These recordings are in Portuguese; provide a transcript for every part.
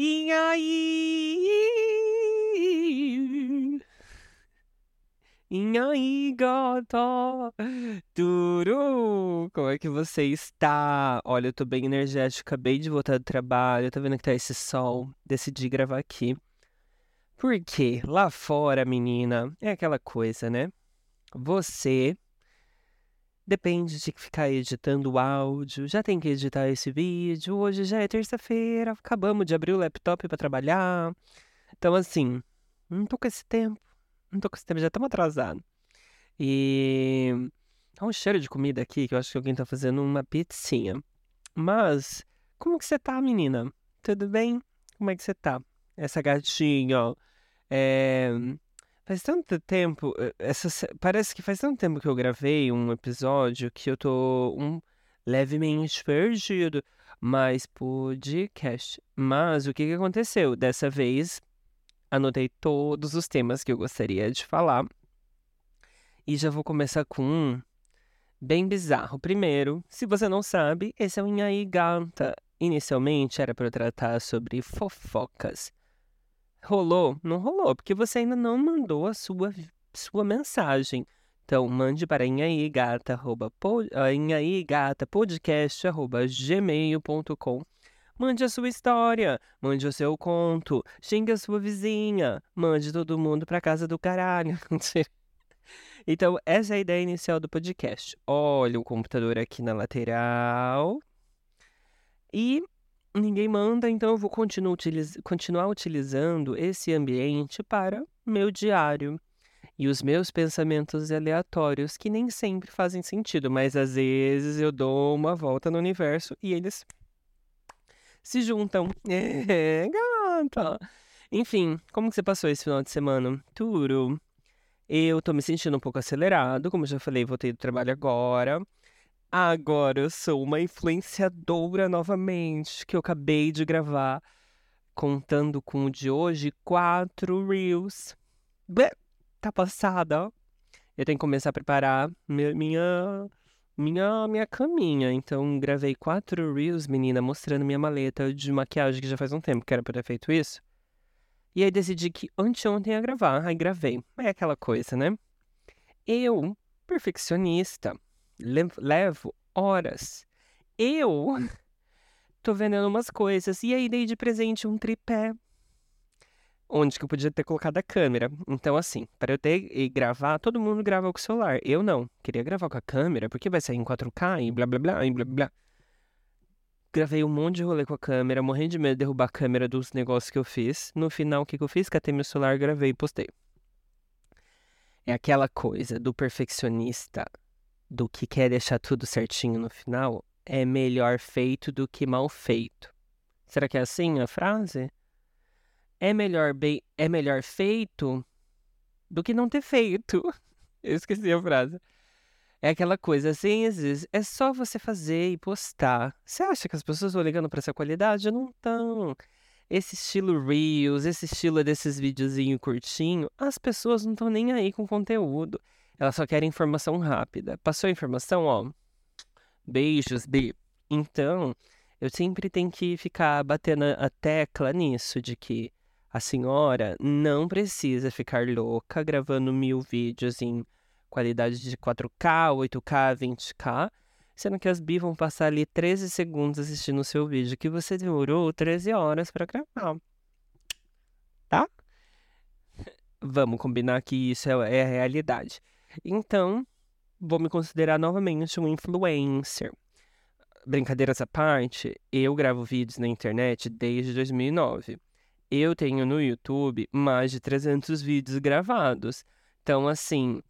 e aí? E aí! Como é que você está? Olha, eu tô bem energética, acabei de voltar do trabalho, tá vendo que tá esse sol? Decidi gravar aqui. Por quê? Lá fora, menina, é aquela coisa, né? Você Depende de ficar editando o áudio, já tem que editar esse vídeo. Hoje já é terça-feira, acabamos de abrir o laptop para trabalhar. Então, assim, não tô com esse tempo. Não tô com esse tempo, já estamos atrasados. E. Há um cheiro de comida aqui que eu acho que alguém tá fazendo uma pizzinha. Mas, como que você tá, menina? Tudo bem? Como é que você tá? Essa gatinha, ó. É. Faz tanto tempo, eh, essa, parece que faz tanto tempo que eu gravei um episódio que eu tô um, levemente perdido, mas podcast. Mas o que, que aconteceu? Dessa vez, anotei todos os temas que eu gostaria de falar. E já vou começar com um bem bizarro. Primeiro, se você não sabe, esse é o Inhaí Ganta. Inicialmente era para eu tratar sobre fofocas. Rolou? Não rolou, porque você ainda não mandou a sua, sua mensagem. Então, mande para inhaigata.podcast.gmail.com Mande a sua história, mande o seu conto, xingue a sua vizinha, mande todo mundo para casa do caralho. então, essa é a ideia inicial do podcast. Olha o computador aqui na lateral. E ninguém manda, então eu vou continuar, utiliz continuar utilizando esse ambiente para meu diário e os meus pensamentos aleatórios, que nem sempre fazem sentido, mas às vezes eu dou uma volta no universo e eles se juntam. É, gata! Enfim, como que você passou esse final de semana? Tudo. Eu tô me sentindo um pouco acelerado, como já falei, voltei do trabalho agora. Agora eu sou uma influenciadora novamente, que eu acabei de gravar, contando com o de hoje, quatro Reels. Tá passada. Eu tenho que começar a preparar minha, minha, minha caminha. Então, gravei quatro Reels, menina, mostrando minha maleta de maquiagem, que já faz um tempo que era pra ter feito isso. E aí decidi que anteontem ia gravar, aí gravei. É aquela coisa, né? Eu, perfeccionista, levo horas. Eu tô vendendo umas coisas. E aí dei de presente um tripé. Onde que eu podia ter colocado a câmera. Então, assim, para eu ter e gravar, todo mundo grava com o celular. Eu não. Queria gravar com a câmera, porque vai sair em 4K e blá blá blá e blá blá. Gravei um monte de rolê com a câmera, morrendo de medo de derrubar a câmera dos negócios que eu fiz. No final, o que, que eu fiz? Catei meu celular, gravei e postei. É aquela coisa do perfeccionista do que quer deixar tudo certinho no final é melhor feito do que mal feito. Será que é assim a frase? É melhor bem, é melhor feito do que não ter feito. Eu esqueci a frase. É aquela coisa às vezes é só você fazer e postar. Você acha que as pessoas estão ligando para essa qualidade? Não estão. Esse estilo Reels, esse estilo desses videozinho curtinho, as pessoas não estão nem aí com conteúdo. Ela só quer informação rápida. Passou a informação, ó. Beijos, B. Então, eu sempre tenho que ficar batendo a tecla nisso, de que a senhora não precisa ficar louca gravando mil vídeos em qualidade de 4K, 8K, 20K, sendo que as bi vão passar ali 13 segundos assistindo o seu vídeo que você demorou 13 horas para gravar. Tá? Vamos combinar que isso é, é a realidade. Então, vou me considerar novamente um influencer. Brincadeiras à parte, eu gravo vídeos na internet desde 2009. Eu tenho no YouTube mais de 300 vídeos gravados. Então, assim,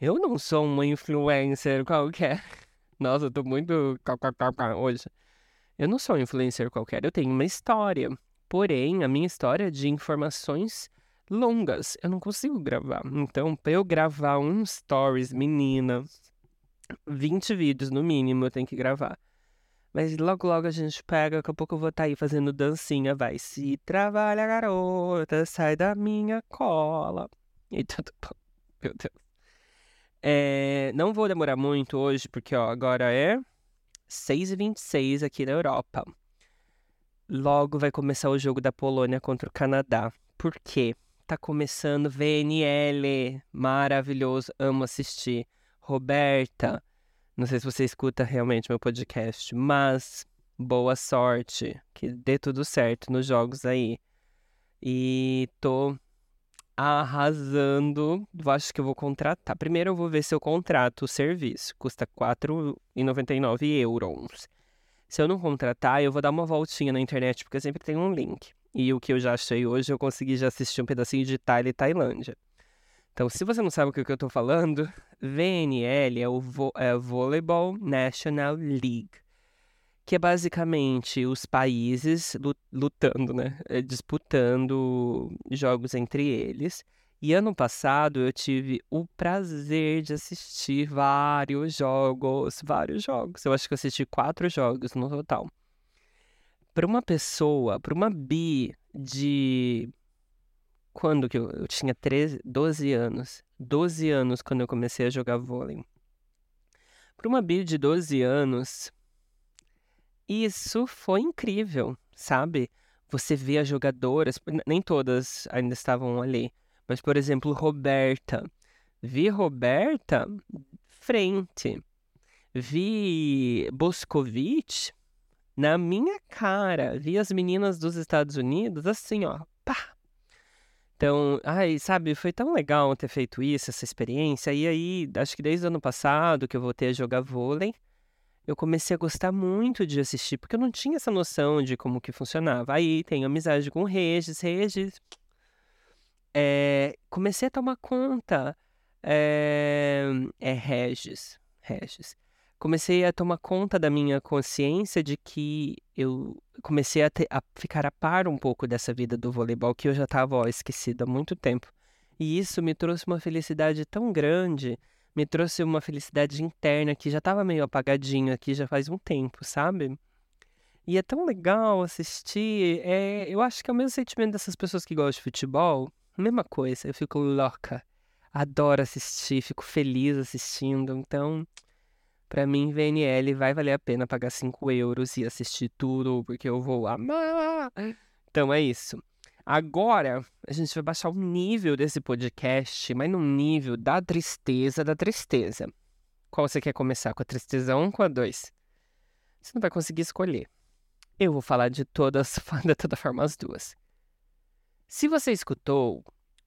eu não sou uma influencer qualquer. Nossa, eu tô muito hoje. Eu não sou um influencer qualquer, eu tenho uma história. Porém, a minha história é de informações longas, eu não consigo gravar. Então, para eu gravar um stories, menina, 20 vídeos no mínimo eu tenho que gravar. Mas logo, logo a gente pega, daqui a pouco eu vou estar tá aí fazendo dancinha. Vai se trabalha, garota, sai da minha cola. E tudo bom. Meu Deus. É, não vou demorar muito hoje, porque ó, agora é 6h26 aqui na Europa. Logo vai começar o jogo da Polônia contra o Canadá. Por quê? Tá começando VNL. Maravilhoso, amo assistir. Roberta, não sei se você escuta realmente meu podcast, mas boa sorte, que dê tudo certo nos jogos aí. E tô arrasando. Acho que eu vou contratar. Primeiro eu vou ver se eu contrato o serviço. Custa R$ 4,99 euros. Se eu não contratar, eu vou dar uma voltinha na internet, porque sempre tem um link. E o que eu já achei hoje, eu consegui já assistir um pedacinho de Itália e Tailândia. Então, se você não sabe o que eu estou falando, VNL é o Vo é Volleyball National League, que é basicamente os países lutando, né? É, disputando jogos entre eles. E ano passado eu tive o prazer de assistir vários jogos, vários jogos. Eu acho que eu assisti quatro jogos no total. Para uma pessoa, para uma bi de quando que eu, eu tinha 13, 12 anos. 12 anos quando eu comecei a jogar vôlei. Para uma Bia de 12 anos, isso foi incrível, sabe? Você vê as jogadoras, nem todas ainda estavam ali, mas por exemplo, Roberta. Vi Roberta frente. Vi Boscovich na minha cara. Vi as meninas dos Estados Unidos assim, ó, pá, então, ai, sabe, foi tão legal ter feito isso, essa experiência. E aí, acho que desde o ano passado que eu voltei a jogar vôlei, eu comecei a gostar muito de assistir, porque eu não tinha essa noção de como que funcionava. Aí tenho amizade com o Regis, Regis. É, comecei a tomar conta. É, é Regis, Regis comecei a tomar conta da minha consciência de que eu comecei a, ter, a ficar a par um pouco dessa vida do voleibol que eu já estava esquecido há muito tempo. E isso me trouxe uma felicidade tão grande, me trouxe uma felicidade interna que já estava meio apagadinha aqui já faz um tempo, sabe? E é tão legal assistir. É, eu acho que é o mesmo sentimento dessas pessoas que gostam de futebol. Mesma coisa, eu fico louca. Adoro assistir, fico feliz assistindo. Então, Pra mim, VNL vai valer a pena pagar 5 euros e assistir tudo, porque eu vou amar. Então é isso. Agora, a gente vai baixar o nível desse podcast, mas no nível da tristeza da tristeza. Qual você quer começar? Com a tristeza 1 ou com a 2? Você não vai conseguir escolher. Eu vou falar de todas, de toda forma, as duas. Se você escutou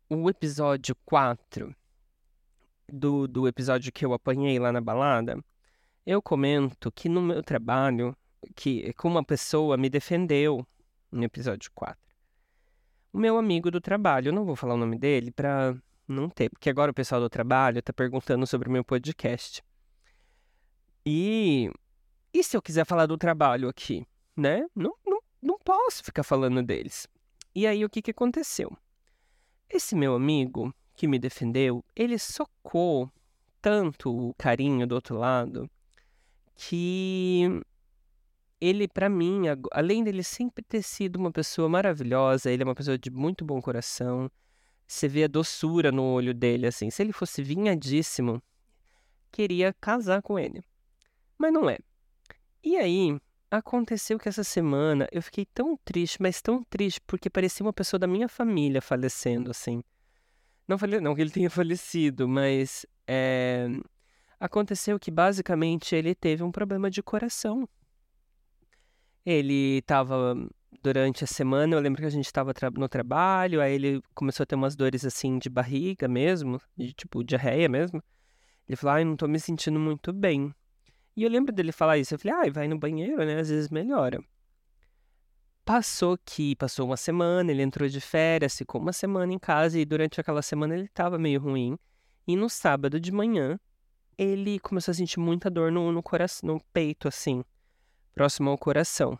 o episódio 4 do, do episódio que eu apanhei lá na balada, eu comento que no meu trabalho, que, que uma pessoa me defendeu no episódio 4. O meu amigo do trabalho, eu não vou falar o nome dele para não ter, porque agora o pessoal do trabalho está perguntando sobre o meu podcast. E, e se eu quiser falar do trabalho aqui, né? Não, não, não posso ficar falando deles. E aí o que, que aconteceu? Esse meu amigo que me defendeu, ele socou tanto o carinho do outro lado que ele, para mim, além dele sempre ter sido uma pessoa maravilhosa, ele é uma pessoa de muito bom coração. Você vê a doçura no olho dele, assim. Se ele fosse vinhadíssimo, queria casar com ele. Mas não é. E aí, aconteceu que essa semana eu fiquei tão triste, mas tão triste, porque parecia uma pessoa da minha família falecendo, assim. Não, não que ele tenha falecido, mas é, Aconteceu que basicamente ele teve um problema de coração. Ele estava durante a semana, eu lembro que a gente estava tra no trabalho, aí ele começou a ter umas dores assim de barriga mesmo, de tipo diarreia mesmo. Ele falou: "Ai, não tô me sentindo muito bem". E eu lembro dele falar isso, eu falei: "Ai, vai no banheiro, né? Às vezes melhora". Passou que passou uma semana, ele entrou de férias, ficou uma semana em casa e durante aquela semana ele estava meio ruim. E no sábado de manhã, ele começou a sentir muita dor no, no coração, no peito, assim, próximo ao coração.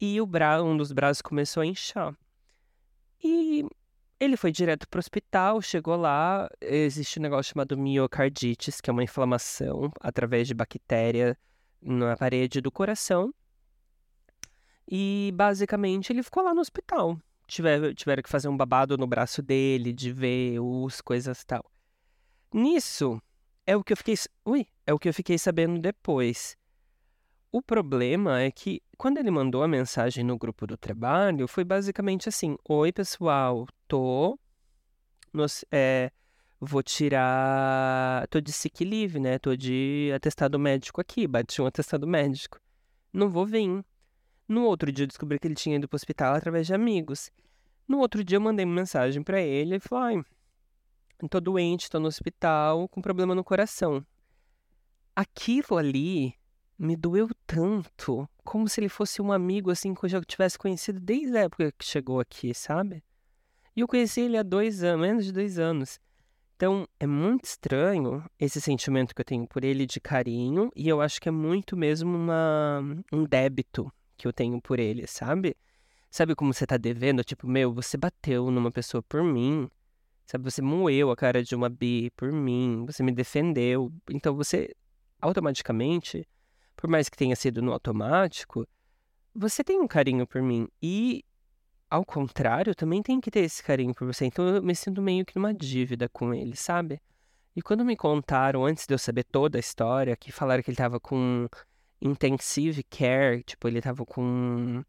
e o bra um dos braços começou a inchar. E ele foi direto para o hospital, chegou lá, existe um negócio chamado miocardites, que é uma inflamação através de bactéria na parede do coração. E basicamente ele ficou lá no hospital. Tiver, tiveram que fazer um babado no braço dele, de ver os coisas tal. Nisso, é o que eu fiquei. Ui, é o que eu fiquei sabendo depois. O problema é que quando ele mandou a mensagem no grupo do trabalho, foi basicamente assim: Oi, pessoal, tô. Nos, é, vou tirar. Tô de sick leave, né? Tô de atestado médico aqui. Bati um atestado médico. Não vou vir. No outro dia eu descobri que ele tinha ido pro hospital através de amigos. No outro dia eu mandei uma mensagem para ele e falou: Ai, tô doente, tô no hospital com problema no coração. Aquilo ali me doeu tanto, como se ele fosse um amigo assim que eu já tivesse conhecido desde a época que chegou aqui, sabe? E eu conheci ele há dois anos, menos de dois anos. Então é muito estranho esse sentimento que eu tenho por ele de carinho, e eu acho que é muito mesmo uma, um débito que eu tenho por ele, sabe? Sabe como você tá devendo? Tipo, meu, você bateu numa pessoa por mim. Sabe, você moeu a cara de uma bi por mim, você me defendeu. Então você automaticamente por mais que tenha sido no automático, você tem um carinho por mim. E, ao contrário, também tem que ter esse carinho por você. Então eu me sinto meio que numa dívida com ele, sabe? E quando me contaram, antes de eu saber toda a história, que falaram que ele tava com intensive care, tipo, ele tava com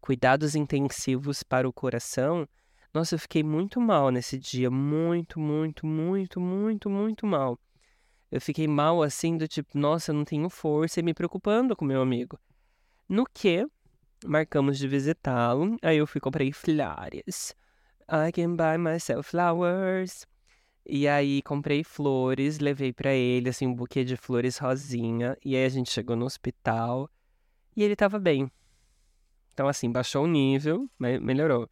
cuidados intensivos para o coração. Nossa, eu fiquei muito mal nesse dia, muito, muito, muito, muito, muito mal eu fiquei mal assim, do tipo, nossa, eu não tenho força e me preocupando com meu amigo. No que, marcamos de visitá-lo, aí eu fui comprei flores. I can buy myself flowers. E aí comprei flores, levei para ele, assim, um buquê de flores rosinha. E aí a gente chegou no hospital e ele tava bem. Então, assim, baixou o nível, melhorou.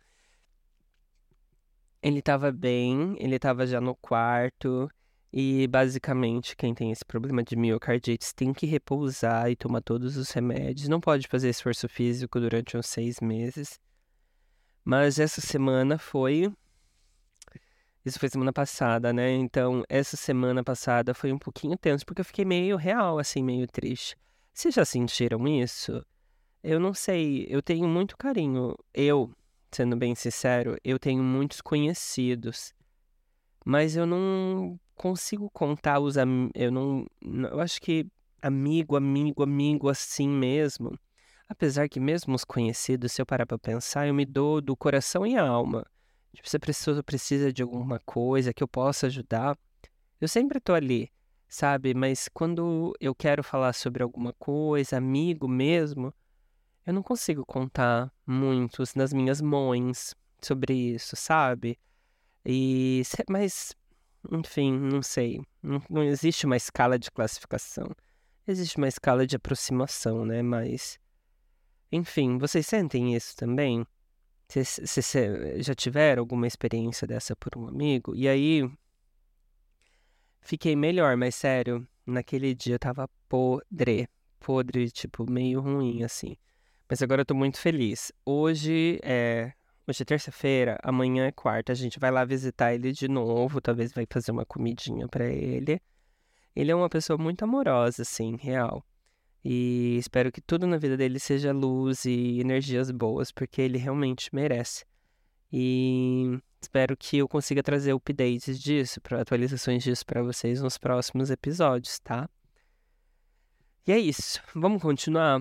Ele tava bem, ele tava já no quarto. E basicamente, quem tem esse problema de miocardite tem que repousar e tomar todos os remédios. Não pode fazer esforço físico durante uns seis meses. Mas essa semana foi. Isso foi semana passada, né? Então, essa semana passada foi um pouquinho tenso, porque eu fiquei meio real, assim, meio triste. Vocês já sentiram isso? Eu não sei, eu tenho muito carinho. Eu, sendo bem sincero, eu tenho muitos conhecidos. Mas eu não consigo contar os amigos. Eu não. Eu acho que amigo, amigo, amigo assim mesmo. Apesar que mesmo os conhecidos, se eu parar pra pensar, eu me dou do coração e alma. Tipo, se a pessoa precisa de alguma coisa que eu possa ajudar, eu sempre tô ali, sabe? Mas quando eu quero falar sobre alguma coisa, amigo mesmo, eu não consigo contar muitos nas minhas mães sobre isso, sabe? E mas enfim, não sei. Não, não existe uma escala de classificação. Existe uma escala de aproximação, né? Mas. Enfim, vocês sentem isso também? Vocês já tiveram alguma experiência dessa por um amigo? E aí. Fiquei melhor, mas sério, naquele dia eu tava podre. Podre, tipo, meio ruim, assim. Mas agora eu tô muito feliz. Hoje é Hoje é terça-feira, amanhã é quarta. A gente vai lá visitar ele de novo. Talvez vai fazer uma comidinha para ele. Ele é uma pessoa muito amorosa, assim, real. E espero que tudo na vida dele seja luz e energias boas, porque ele realmente merece. E espero que eu consiga trazer updates disso, atualizações disso para vocês nos próximos episódios, tá? E é isso. Vamos continuar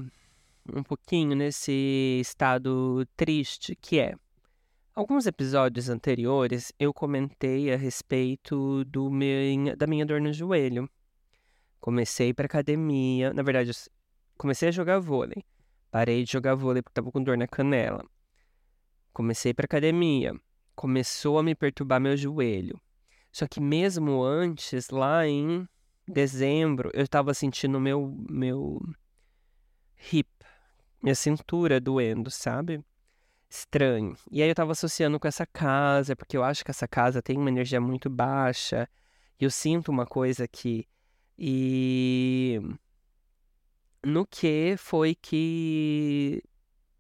um pouquinho nesse estado triste que é Alguns episódios anteriores eu comentei a respeito do meu, da minha dor no joelho. Comecei para academia, na verdade, comecei a jogar vôlei. Parei de jogar vôlei porque estava com dor na canela. Comecei para academia. Começou a me perturbar meu joelho. Só que mesmo antes, lá em dezembro, eu estava sentindo meu meu hip, minha cintura doendo, sabe? estranho. E aí eu tava associando com essa casa, porque eu acho que essa casa tem uma energia muito baixa. E eu sinto uma coisa aqui. E no que foi que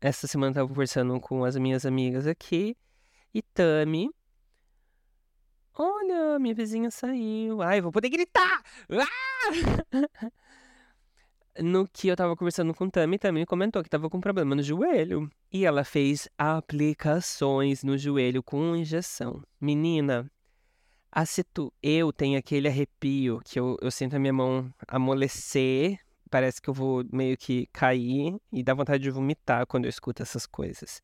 essa semana eu tava conversando com as minhas amigas aqui. E Tami. Olha, minha vizinha saiu. Ai, vou poder gritar! Ah! no que eu tava conversando com Tami, Tami comentou que tava com problema no joelho. E ela fez aplicações no joelho com injeção. Menina, tu eu tenho aquele arrepio que eu, eu sinto a minha mão amolecer. Parece que eu vou meio que cair e dá vontade de vomitar quando eu escuto essas coisas.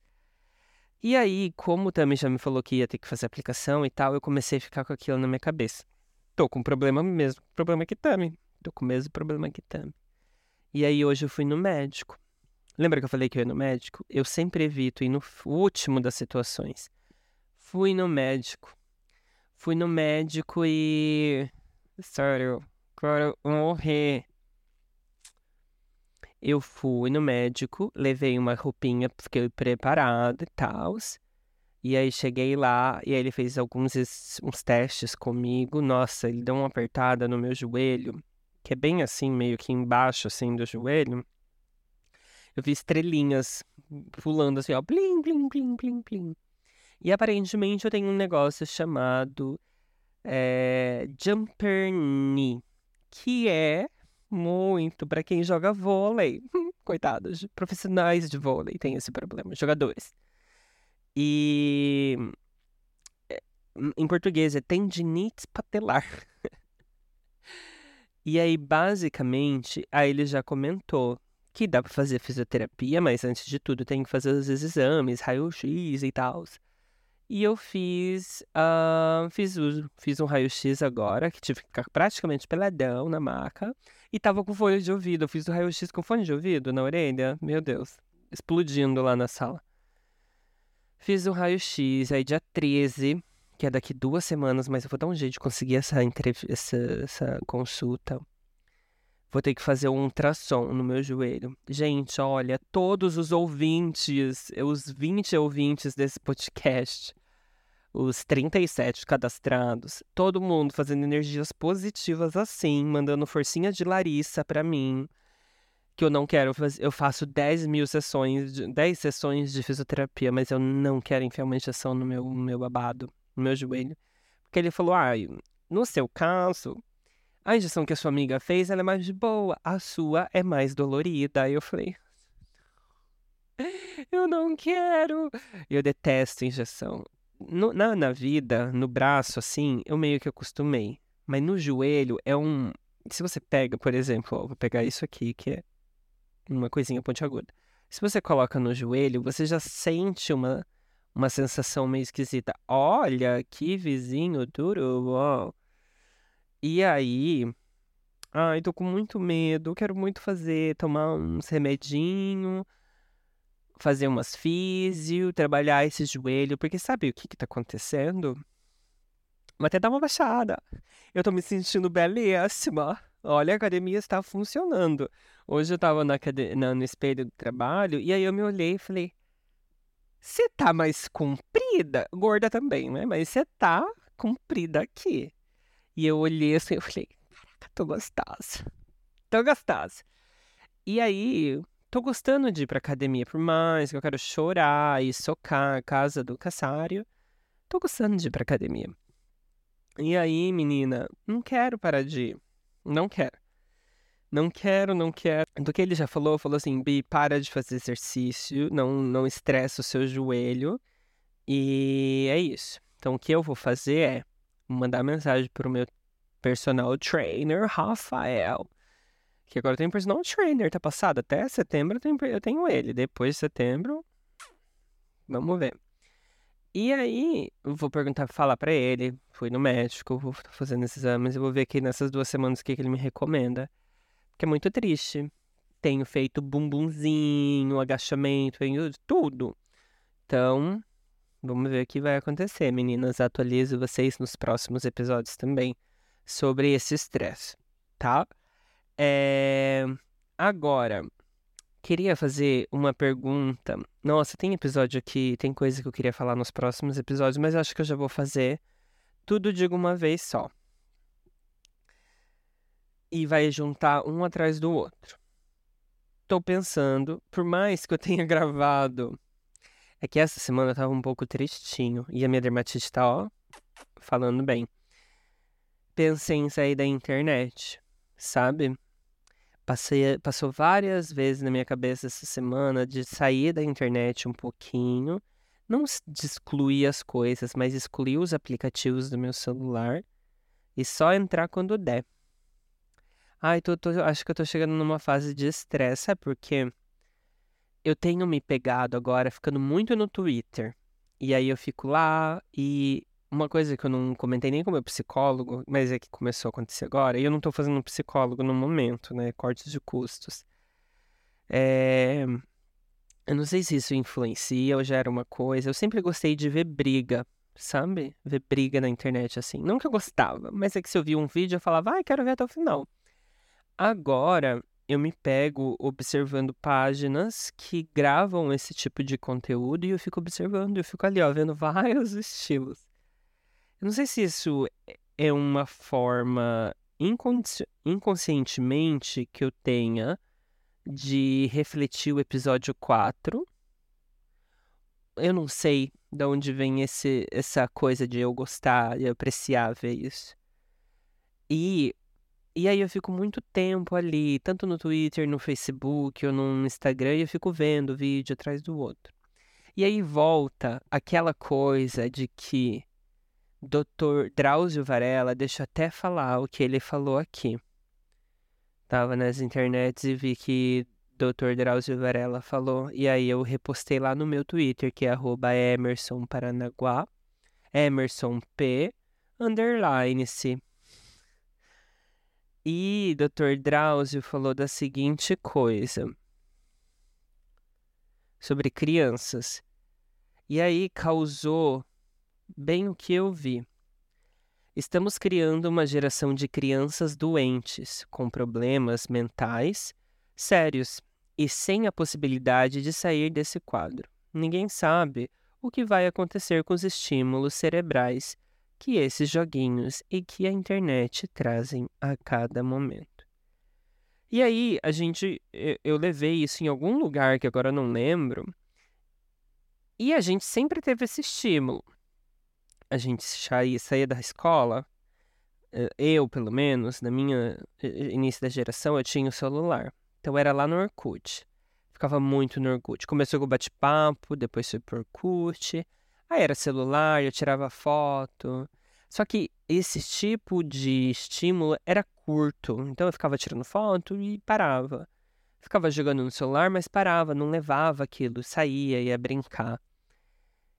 E aí, como o Tami já me falou que ia ter que fazer aplicação e tal, eu comecei a ficar com aquilo na minha cabeça. Tô com problema mesmo, problema que Tami. Tô com o mesmo problema que Tami. E aí hoje eu fui no médico. Lembra que eu falei que eu ia no médico? Eu sempre evito ir no último das situações. Fui no médico. Fui no médico e. Sério, quero morrer. Eu fui no médico, levei uma roupinha, fiquei preparado e tal. E aí cheguei lá e aí ele fez alguns uns testes comigo. Nossa, ele deu uma apertada no meu joelho que é bem assim, meio que embaixo, assim, do joelho, eu vi estrelinhas pulando assim, ó, plim, plim, plim, plim, plim. E aparentemente eu tenho um negócio chamado é, jumper knee, que é muito para quem joga vôlei. Coitados, profissionais de vôlei têm esse problema, jogadores. E é, em português é tendinite patelar. E aí, basicamente, aí ele já comentou que dá para fazer fisioterapia, mas antes de tudo tem que fazer os exames, raio-x e tal. E eu fiz, uh, fiz, fiz um raio-x agora, que tive que ficar praticamente peladão na maca. E tava com fone de ouvido. Eu fiz o raio-x com fone de ouvido na orelha. Meu Deus, explodindo lá na sala. Fiz o raio-x, aí dia 13 que é daqui duas semanas, mas eu vou dar um jeito de conseguir essa, essa, essa consulta. Vou ter que fazer um ultrassom no meu joelho. Gente, olha, todos os ouvintes, os 20 ouvintes desse podcast, os 37 cadastrados, todo mundo fazendo energias positivas assim, mandando forcinha de Larissa pra mim. Que eu não quero fazer. Eu faço 10 mil sessões, de, 10 sessões de fisioterapia, mas eu não quero enfiar uma injeção no meu, no meu babado no meu joelho. Porque ele falou: ah, no seu caso, a injeção que a sua amiga fez ela é mais boa, a sua é mais dolorida. Aí eu falei: eu não quero. Eu detesto injeção. No, na, na vida, no braço, assim, eu meio que acostumei. Mas no joelho é um. Se você pega, por exemplo, ó, vou pegar isso aqui, que é uma coisinha pontiaguda. Se você coloca no joelho, você já sente uma uma sensação meio esquisita. Olha, que vizinho duro. E aí, ai, tô com muito medo, quero muito fazer, tomar uns remedinho, fazer umas físio, trabalhar esse joelho, porque sabe o que que tá acontecendo? Vou até dar uma baixada. Eu tô me sentindo belíssima. Olha, a academia está funcionando. Hoje eu tava na, na, no espelho do trabalho e aí eu me olhei e falei, você tá mais comprida, gorda também, né? Mas você tá comprida aqui. E eu olhei assim, eu falei, caraca, tô gostosa. Tô gostosa. E aí, tô gostando de ir pra academia, por mais que eu quero chorar e socar a casa do caçário. Tô gostando de ir pra academia. E aí, menina, não quero parar de ir. Não quero. Não quero, não quero. Do que ele já falou, falou assim: Bi, para de fazer exercício, não, não estressa o seu joelho. E é isso. Então, o que eu vou fazer é mandar mensagem pro meu personal trainer, Rafael. Que agora tem personal trainer, tá passado? Até setembro eu tenho, ele. Depois de setembro, vamos ver. E aí, vou perguntar, falar para ele. Fui no médico, vou fazendo esses exames. Eu vou ver aqui nessas duas semanas o que, que ele me recomenda que é muito triste. Tenho feito bumbumzinho, agachamento, tudo. Então, vamos ver o que vai acontecer, meninas. Atualizo vocês nos próximos episódios também sobre esse estresse, tá? É... Agora, queria fazer uma pergunta. Nossa, tem episódio aqui, tem coisa que eu queria falar nos próximos episódios, mas acho que eu já vou fazer tudo de uma vez só e vai juntar um atrás do outro. tô pensando, por mais que eu tenha gravado, é que essa semana eu tava um pouco tristinho e a minha dermatite tá, ó, falando bem. Pensei em sair da internet, sabe? Passei, passou várias vezes na minha cabeça essa semana de sair da internet um pouquinho, não de excluir as coisas, mas excluir os aplicativos do meu celular e só entrar quando der. Ai, tô, tô, acho que eu tô chegando numa fase de estresse, sabe por quê? Eu tenho me pegado agora ficando muito no Twitter. E aí eu fico lá e uma coisa que eu não comentei nem com meu psicólogo, mas é que começou a acontecer agora, e eu não tô fazendo um psicólogo no momento, né? Cortes de custos. É... Eu não sei se isso influencia ou já era uma coisa. Eu sempre gostei de ver briga, sabe? Ver briga na internet assim. Não que eu gostava, mas é que se eu via um vídeo eu falava, ai, ah, quero ver até o final. Agora eu me pego observando páginas que gravam esse tipo de conteúdo e eu fico observando, eu fico ali, ó, vendo vários estilos. Eu não sei se isso é uma forma inconsci inconscientemente que eu tenha de refletir o episódio 4. Eu não sei de onde vem esse, essa coisa de eu gostar, e apreciar ver isso. E, e aí eu fico muito tempo ali, tanto no Twitter, no Facebook ou no Instagram, e eu fico vendo vídeo atrás do outro. E aí volta aquela coisa de que Dr. Drauzio Varela, deixa eu até falar o que ele falou aqui. Tava nas internets e vi que Dr. Drauzio Varela falou. E aí eu repostei lá no meu Twitter, que é arroba Emerson Paranaguá. Emerson P. Underline-se. E Dr. Drauzio falou da seguinte coisa. Sobre crianças. E aí causou bem o que eu vi. Estamos criando uma geração de crianças doentes, com problemas mentais sérios e sem a possibilidade de sair desse quadro. Ninguém sabe o que vai acontecer com os estímulos cerebrais que esses joguinhos e que a internet trazem a cada momento. E aí, a gente, eu levei isso em algum lugar que agora não lembro, e a gente sempre teve esse estímulo a gente saía, da escola, eh, eu, pelo menos, na minha início da geração, eu tinha o celular. Então era lá no Orkut. Ficava muito no Orkut. Começou com o bate-papo, depois foi pro Orkut. Aí era celular, eu tirava foto. Só que esse tipo de estímulo era curto. Então eu ficava tirando foto e parava. Ficava jogando no celular, mas parava, não levava aquilo, saía, ia brincar.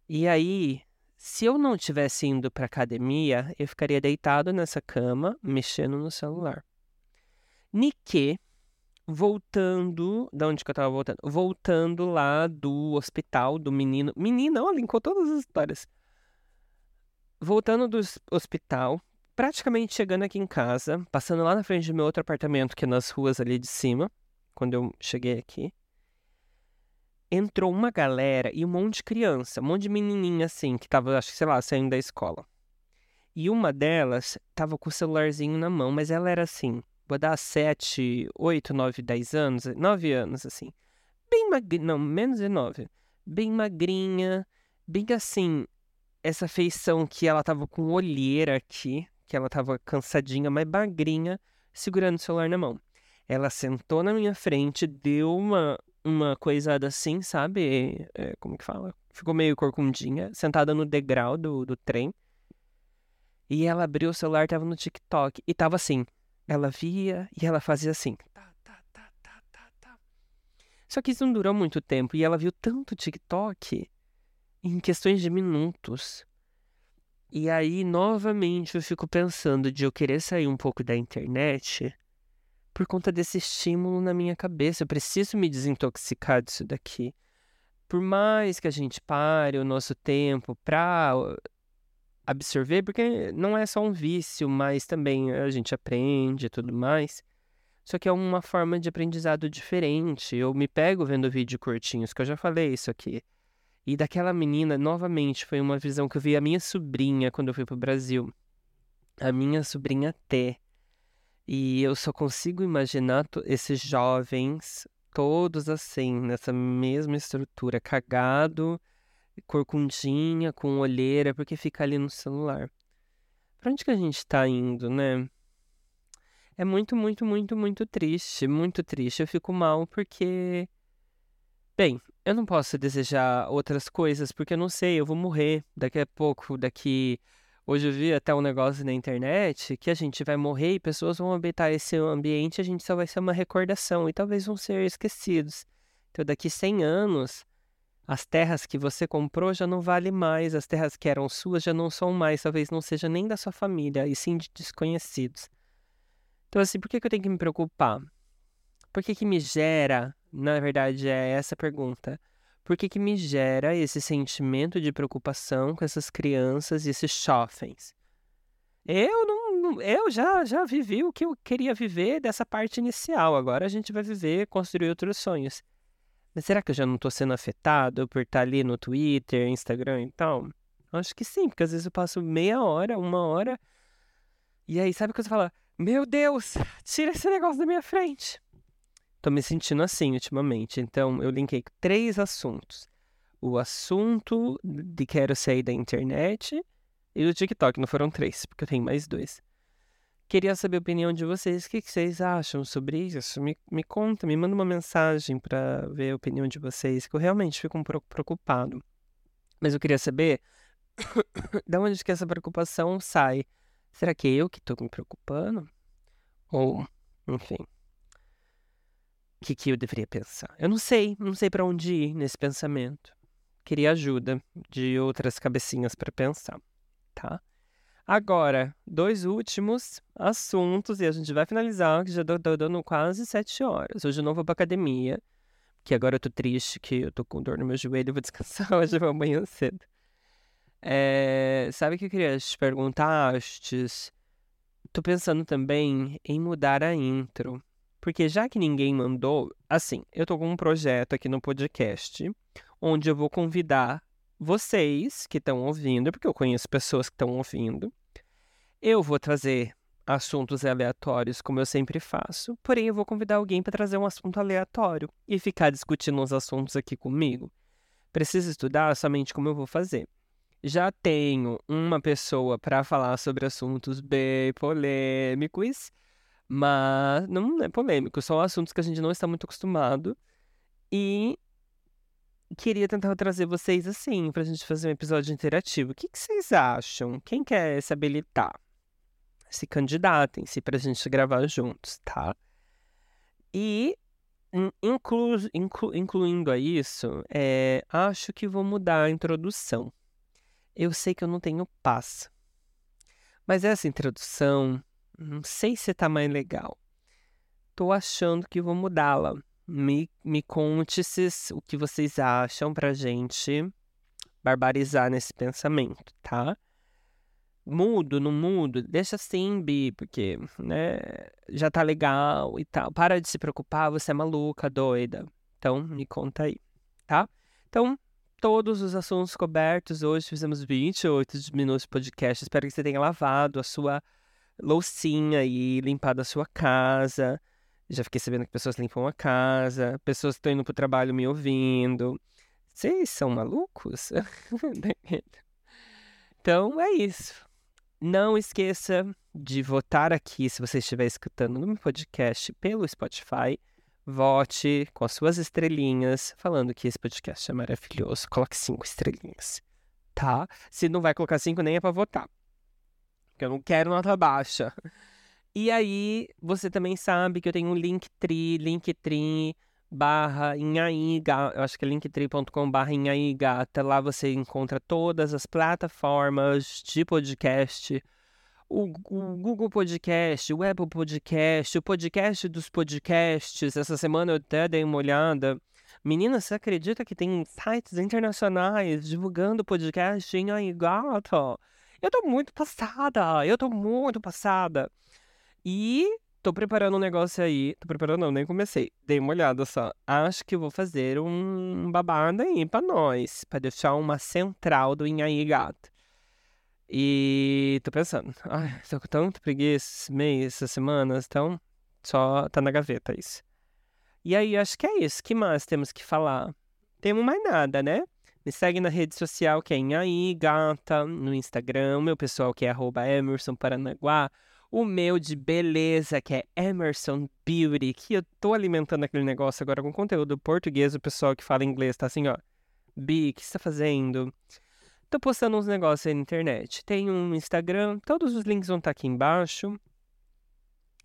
E aí, se eu não tivesse indo para academia, eu ficaria deitado nessa cama, mexendo no celular. Nique, voltando, da onde que eu tava voltando? Voltando lá do hospital do menino. Menina, olha, linkou todas as histórias. Voltando do hospital, praticamente chegando aqui em casa, passando lá na frente do meu outro apartamento, que é nas ruas ali de cima, quando eu cheguei aqui entrou uma galera e um monte de criança, um monte de menininha assim, que tava, acho que, sei lá, saindo da escola. E uma delas tava com o celularzinho na mão, mas ela era assim, vou dar 7, 8, 9, 10 anos, 9 anos assim. Bem magrinha, não, menos de 9. Bem magrinha, bem assim, essa feição que ela tava com olheira aqui, que ela tava cansadinha, mas magrinha, segurando o celular na mão. Ela sentou na minha frente, deu uma, uma coisada assim, sabe? É, como que fala? Ficou meio corcundinha, sentada no degrau do, do trem. E ela abriu o celular, tava no TikTok. E tava assim. Ela via e ela fazia assim. Tá, tá, tá, tá, tá, tá. Só que isso não durou muito tempo. E ela viu tanto TikTok em questões de minutos. E aí, novamente, eu fico pensando de eu querer sair um pouco da internet por conta desse estímulo na minha cabeça. Eu preciso me desintoxicar disso daqui. Por mais que a gente pare o nosso tempo para absorver, porque não é só um vício, mas também a gente aprende e tudo mais. Só que é uma forma de aprendizado diferente. Eu me pego vendo vídeos curtinhos, que eu já falei isso aqui. E daquela menina, novamente, foi uma visão que eu vi a minha sobrinha quando eu fui pro Brasil. A minha sobrinha T. E eu só consigo imaginar esses jovens todos assim, nessa mesma estrutura, cagado, corcundinha, com olheira, porque fica ali no celular. Pra onde que a gente tá indo, né? É muito, muito, muito, muito triste, muito triste. Eu fico mal porque. Bem, eu não posso desejar outras coisas porque eu não sei, eu vou morrer daqui a pouco, daqui. Hoje eu vi até um negócio na internet que a gente vai morrer e pessoas vão habitar esse ambiente e a gente só vai ser uma recordação e talvez vão ser esquecidos. Então, daqui 100 anos, as terras que você comprou já não valem mais, as terras que eram suas já não são mais, talvez não seja nem da sua família, e sim de desconhecidos. Então, assim, por que, que eu tenho que me preocupar? Por que, que me gera, na verdade, é essa pergunta. Por que, que me gera esse sentimento de preocupação com essas crianças e esses jovens? Eu não, eu já, já vivi o que eu queria viver dessa parte inicial. Agora a gente vai viver, construir outros sonhos. Mas será que eu já não estou sendo afetado por estar ali no Twitter, Instagram e tal? Acho que sim, porque às vezes eu passo meia hora, uma hora, e aí sabe o que você fala? Meu Deus, tira esse negócio da minha frente. Tô me sentindo assim ultimamente. Então, eu linkei três assuntos: o assunto de quero sair da internet e do TikTok. Não foram três, porque eu tenho mais dois. Queria saber a opinião de vocês. O que, vocês acham sobre isso? Me, me conta, me manda uma mensagem para ver a opinião de vocês, que eu realmente fico um pouco preocupado. Mas eu queria saber de onde que essa preocupação sai. Será que é eu que estou me preocupando? Ou, enfim. O que, que eu deveria pensar? Eu não sei, não sei para onde ir nesse pensamento. Queria ajuda de outras cabecinhas para pensar, tá? Agora, dois últimos assuntos e a gente vai finalizar, que já tô, dando quase sete horas. Hoje eu não vou pra academia, que agora eu tô triste, que eu tô com dor no meu joelho, vou descansar hoje amanhã cedo. É, sabe o que eu queria te perguntar, Astes? Tô pensando também em mudar a intro. Porque já que ninguém mandou, assim, eu tô com um projeto aqui no podcast onde eu vou convidar vocês que estão ouvindo, porque eu conheço pessoas que estão ouvindo. Eu vou trazer assuntos aleatórios, como eu sempre faço, porém eu vou convidar alguém para trazer um assunto aleatório e ficar discutindo os assuntos aqui comigo. Preciso estudar somente como eu vou fazer já tenho uma pessoa para falar sobre assuntos bem polêmicos, mas não é polêmico, são assuntos que a gente não está muito acostumado. E queria tentar trazer vocês assim, para a gente fazer um episódio interativo. O que, que vocês acham? Quem quer se habilitar? Se candidatem-se para a gente gravar juntos, tá? E inclu, inclu, incluindo a isso, é, acho que vou mudar a introdução. Eu sei que eu não tenho paz. Mas essa introdução, não sei se tá mais legal. Tô achando que vou mudá-la. Me, me conte o que vocês acham pra gente barbarizar nesse pensamento, tá? Mudo, não mudo, deixa assim, Bi, porque, né, já tá legal e tal. Para de se preocupar, você é maluca, doida. Então, me conta aí, tá? Então, todos os assuntos cobertos. Hoje fizemos 28 minutos de podcast. Espero que você tenha lavado a sua loucinha e limpado a sua casa. Já fiquei sabendo que pessoas limpam a casa, pessoas estão indo pro trabalho me ouvindo. Vocês são malucos? então é isso. Não esqueça de votar aqui se você estiver escutando no meu podcast pelo Spotify vote com as suas estrelinhas, falando que esse podcast é maravilhoso. Coloque cinco estrelinhas, tá? Se não vai colocar cinco, nem é pra votar. Porque eu não quero nota baixa. E aí, você também sabe que eu tenho um Linktree, Linktree barra Inhaíga, eu acho que é linktree.com barra Inhaígata. Lá você encontra todas as plataformas de podcast o, Google Podcast, o Apple Podcast, o podcast dos podcasts. Essa semana eu até dei uma olhada. Menina, você acredita que tem sites internacionais divulgando podcast em gata? Eu tô muito passada, eu tô muito passada. E tô preparando um negócio aí. Tô preparando, não, nem comecei. Dei uma olhada só. Acho que vou fazer um babado aí pra nós, pra deixar uma central do Inhaí Gata. E tô pensando, ai, tô com tanta preguiça esse mês, essas semanas, então só tá na gaveta isso. E aí, acho que é isso. que mais temos que falar? Temos mais nada, né? Me segue na rede social que é aí, gata, no Instagram, meu pessoal que é arroba Emerson Paranaguá, o meu de beleza, que é Emerson Beauty, que eu tô alimentando aquele negócio agora com conteúdo português, o pessoal que fala inglês tá assim, ó. Bi, o que você tá fazendo? Tô postando uns negócios aí na internet. Tem um Instagram, todos os links vão estar tá aqui embaixo.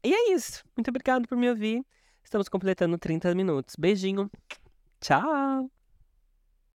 E é isso. Muito obrigado por me ouvir. Estamos completando 30 minutos. Beijinho. Tchau!